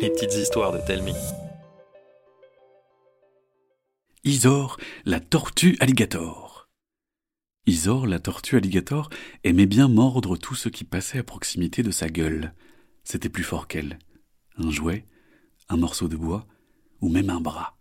Les petites histoires de Telmi. Isor, la tortue alligator. Isor, la tortue alligator, aimait bien mordre tout ce qui passait à proximité de sa gueule. C'était plus fort qu'elle. Un jouet, un morceau de bois, ou même un bras.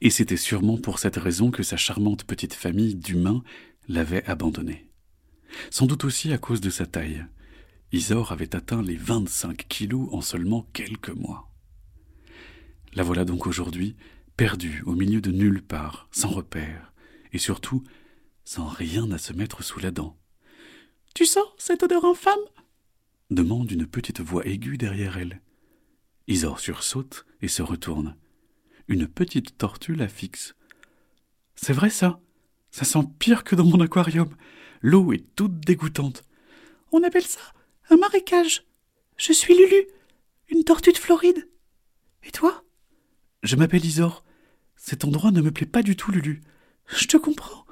Et c'était sûrement pour cette raison que sa charmante petite famille d'humains l'avait abandonnée. Sans doute aussi à cause de sa taille. Isor avait atteint les 25 kilos en seulement quelques mois. La voilà donc aujourd'hui, perdue au milieu de nulle part, sans repère, et surtout sans rien à se mettre sous la dent. Tu sens cette odeur infâme demande une petite voix aiguë derrière elle. Isor sursaute et se retourne. Une petite tortue la fixe. C'est vrai ça? Ça sent pire que dans mon aquarium. L'eau est toute dégoûtante. On appelle ça un marécage. Je suis Lulu, une tortue de Floride. Et toi? Je m'appelle Isor. Cet endroit ne me plaît pas du tout, Lulu. Je te comprends.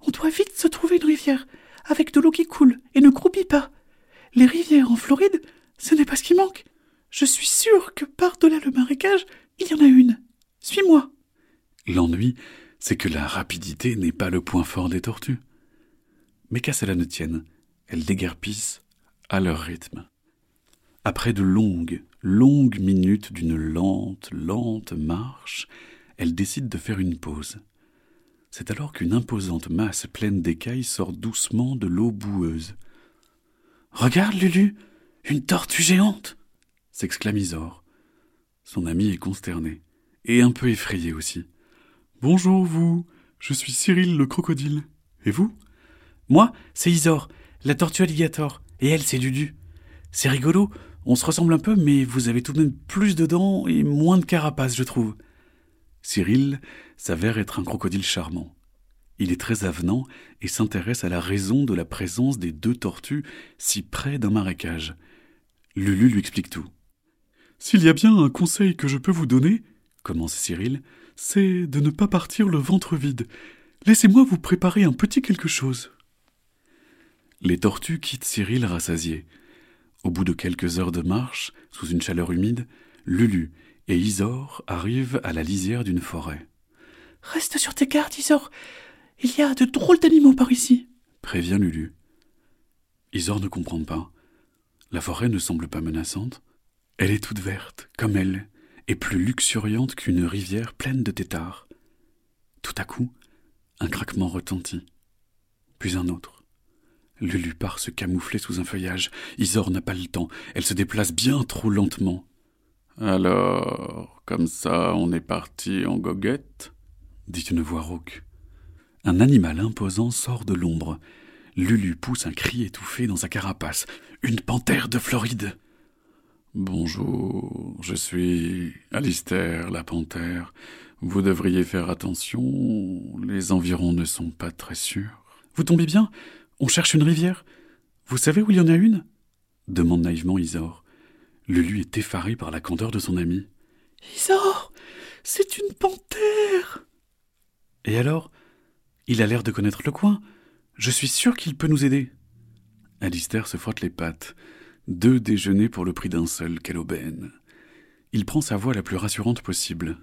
On doit vite se trouver une rivière, avec de l'eau qui coule et ne croupit pas. Les rivières en Floride, ce n'est pas ce qui manque. Je suis sûre que par-delà le marécage, il y en a une. Suis-moi. L'ennui, c'est que la rapidité n'est pas le point fort des tortues. Mais qu'à cela ne tienne, elles déguerpissent à leur rythme. Après de longues, longues minutes d'une lente, lente marche, elles décident de faire une pause. C'est alors qu'une imposante masse pleine d'écailles sort doucement de l'eau boueuse. Regarde, Lulu, une tortue géante s'exclame Isor. Son ami est consterné, et un peu effrayé aussi. Bonjour, vous, je suis Cyril le crocodile. Et vous? Moi, c'est Isor, la tortue alligator. Et elle, c'est Dudu. C'est rigolo, on se ressemble un peu, mais vous avez tout de même plus de dents et moins de carapace, je trouve. Cyril s'avère être un crocodile charmant. Il est très avenant et s'intéresse à la raison de la présence des deux tortues si près d'un marécage. Lulu lui explique tout. S'il y a bien un conseil que je peux vous donner, commence Cyril, c'est de ne pas partir le ventre vide. Laissez-moi vous préparer un petit quelque chose. Les tortues quittent Cyril rassasié. Au bout de quelques heures de marche, sous une chaleur humide, Lulu et Isor arrivent à la lisière d'une forêt. Reste sur tes gardes, Isor. Il y a de drôles d'animaux par ici, prévient Lulu. Isor ne comprend pas. La forêt ne semble pas menaçante. Elle est toute verte, comme elle, et plus luxuriante qu'une rivière pleine de têtards. Tout à coup, un craquement retentit, puis un autre. Lulu part se camoufler sous un feuillage. Isor n'a pas le temps. Elle se déplace bien trop lentement. Alors, comme ça, on est parti en goguette? dit une voix rauque. Un animal imposant sort de l'ombre. Lulu pousse un cri étouffé dans sa carapace. Une panthère de Floride. Bonjour, je suis Alistair la panthère. Vous devriez faire attention, les environs ne sont pas très sûrs. Vous tombez bien? On cherche une rivière. Vous savez où il y en a une? demande naïvement Isor. Lulu est effaré par la candeur de son ami. Isor C'est une panthère Et alors? Il a l'air de connaître le coin. Je suis sûr qu'il peut nous aider. Alistair se frotte les pattes. Deux déjeuners pour le prix d'un seul, quelle aubaine. Il prend sa voix la plus rassurante possible.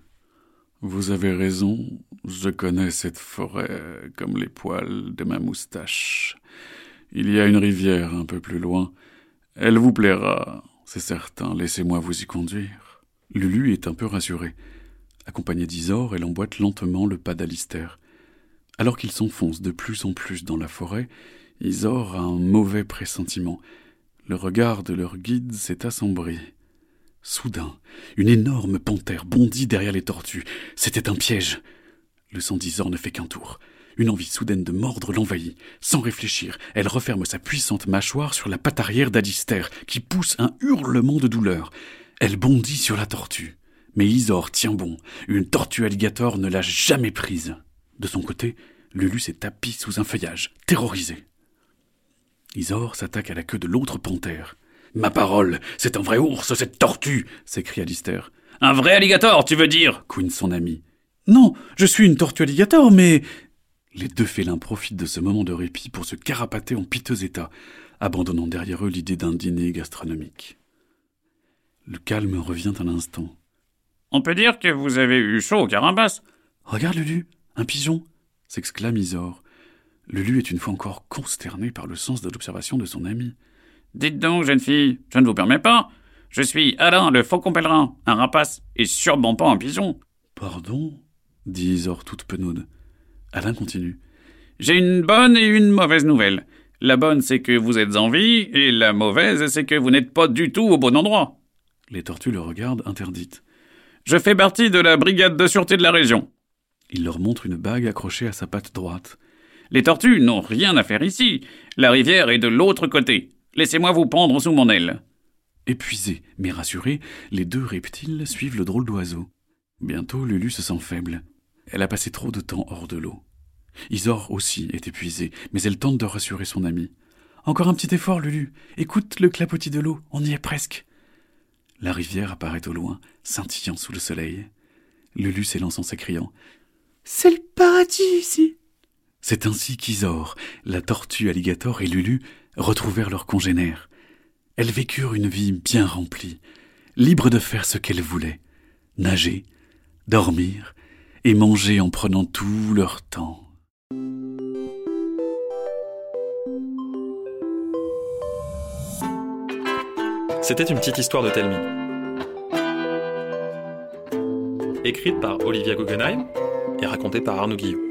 Vous avez raison, je connais cette forêt comme les poils de ma moustache. Il y a une rivière un peu plus loin. Elle vous plaira, c'est certain. Laissez-moi vous y conduire. Lulu est un peu rassurée. Accompagnée d'Isor, elle emboîte lentement le pas d'Alister. Alors qu'ils s'enfoncent de plus en plus dans la forêt, Isor a un mauvais pressentiment. Le regard de leur guide s'est assombri. Soudain, une énorme panthère bondit derrière les tortues. C'était un piège. Le sang d'Isor ne fait qu'un tour. Une envie soudaine de mordre l'envahit. Sans réfléchir, elle referme sa puissante mâchoire sur la patte arrière d'Alister, qui pousse un hurlement de douleur. Elle bondit sur la tortue. Mais Isor tient bon. Une tortue alligator ne l'a jamais prise. De son côté, Lulu s'est tapis sous un feuillage, terrorisé. Isor s'attaque à la queue de l'autre panthère. Ma parole, c'est un vrai ours, cette tortue s'écria Lister. Un vrai alligator, tu veux dire? Couine son ami. Non, je suis une tortue alligator, mais. Les deux félins profitent de ce moment de répit pour se carapater en piteux état, abandonnant derrière eux l'idée d'un dîner gastronomique. Le calme revient un instant. On peut dire que vous avez eu chaud au carapace. Regarde Lulu, un pigeon s'exclame Isor. Lulu est une fois encore consterné par le sens de l'observation de son ami. Dites donc, jeune fille, je ne vous permets pas. Je suis Alain, le faucon pèlerin, un rapace, et sûrement pas un pigeon. Pardon dit Isor toute penaude. Alain continue. J'ai une bonne et une mauvaise nouvelle. La bonne, c'est que vous êtes en vie, et la mauvaise, c'est que vous n'êtes pas du tout au bon endroit. Les tortues le regardent interdites. Je fais partie de la brigade de sûreté de la région. Il leur montre une bague accrochée à sa patte droite. Les tortues n'ont rien à faire ici. La rivière est de l'autre côté. Laissez-moi vous pendre sous mon aile. Épuisés, mais rassurés, les deux reptiles suivent le drôle d'oiseau. Bientôt, Lulu se sent faible. Elle a passé trop de temps hors de l'eau. Isor aussi est épuisée, mais elle tente de rassurer son ami. Encore un petit effort, Lulu. Écoute le clapotis de l'eau, on y est presque. La rivière apparaît au loin, scintillant sous le soleil. Lulu s'élance en s'écriant C'est le paradis ici C'est ainsi qu'Isor, la tortue alligator et Lulu retrouvèrent leurs congénères. Elles vécurent une vie bien remplie, libres de faire ce qu'elles voulaient nager, dormir et manger en prenant tout leur temps. C'était une petite histoire de Telmi. Écrite par Olivia Guggenheim et racontée par Arnaud Guillot.